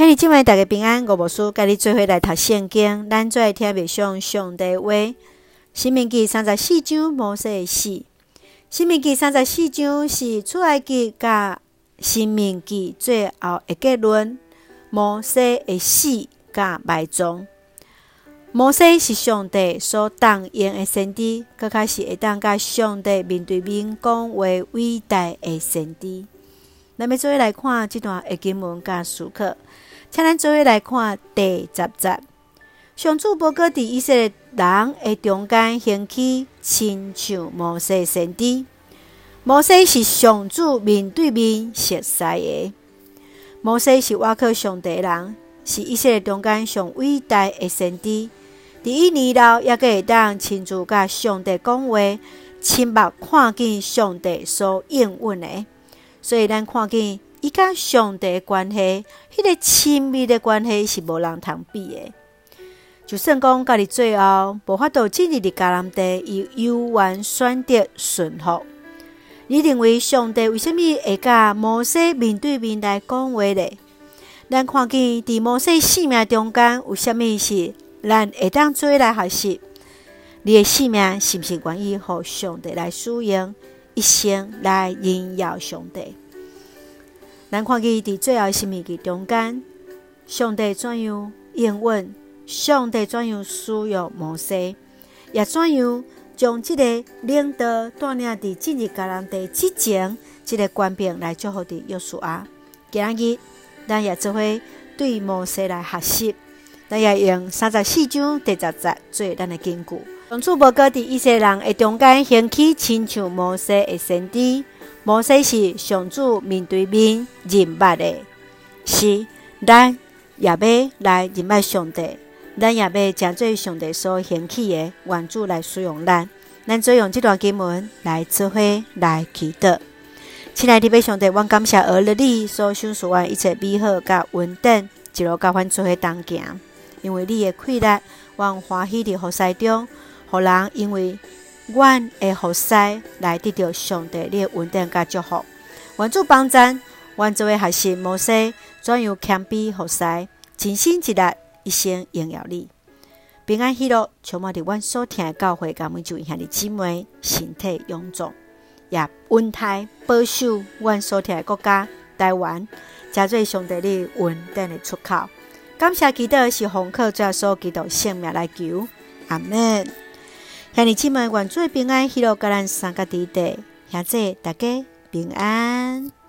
兄弟姐妹大家平安，我无事，甲你做伙来读圣经，咱做来听默想上帝话。新命记三十四章摩西的死。新命记三十四章是出埃及甲新命记最后的结论。摩西的死甲埋葬。摩西是上帝所答应的先知，阁较是会当甲上帝面对面讲话伟大的先知。咱要做伙来看这段的经文甲书课。请咱做伙来看第十节。上主无搁伫以色列人的中间兴起，亲像摩西先知。摩西是上主面对面熟悉的。摩西是倚靠上帝人，是以色列中间上伟大的先知。伫伊年老，也阁会当亲自甲上帝讲话，亲目看见上帝所应允的。所以，咱看见。伊甲上帝的关系，迄个亲密的关系是无人通比的。就算讲家己最后无法度进入伫迦南地，伊犹原选择顺服。你认为上帝为虾物会甲摩西面对面来讲话咧？咱看见伫摩西性命中间有虾物是咱会当做来学习？你的性命是毋是愿意互上帝来使用，一生来荣耀上帝？咱看见伫最后申命的中间，上帝怎样应允？上帝怎样使用摩西？也怎样将这个领导锻炼伫进入迦南地之前，这个官兵来祝福伫约书亚？今日咱也做伙对摩西来学习，咱也用三十四章第十节做咱的根据。上主无搁伫以色列人的中间兴起，亲像摩西诶先知。摩西是上主面对面认捌诶，是咱也要来认捌上帝，咱也要将做上帝所兴起的愿主来使用咱。咱做用这段经文来指挥来祈祷。亲爱的弟兄姊，我感谢儿子你所享受完一切美好甲稳定，一路甲阮做伙同行，因为你的快乐，我欢喜伫服侍中，互人因为。阮会服侍来得到上帝你的稳定甲祝福。愿主帮咱，阮作为学习摩西怎样谦卑服侍，尽心一力，一生荣耀你。平安喜乐，充满伫阮所听的教会，甲每一位兄弟姊妹身体臃肿，也稳泰保守阮所听的国家台湾，加做上帝你稳定的出口。感谢祈祷是奉靠主耶稣基督圣名来求，阿门。兄弟姊妹，愿主平安，喜乐甲咱三个地带，现在大家平安。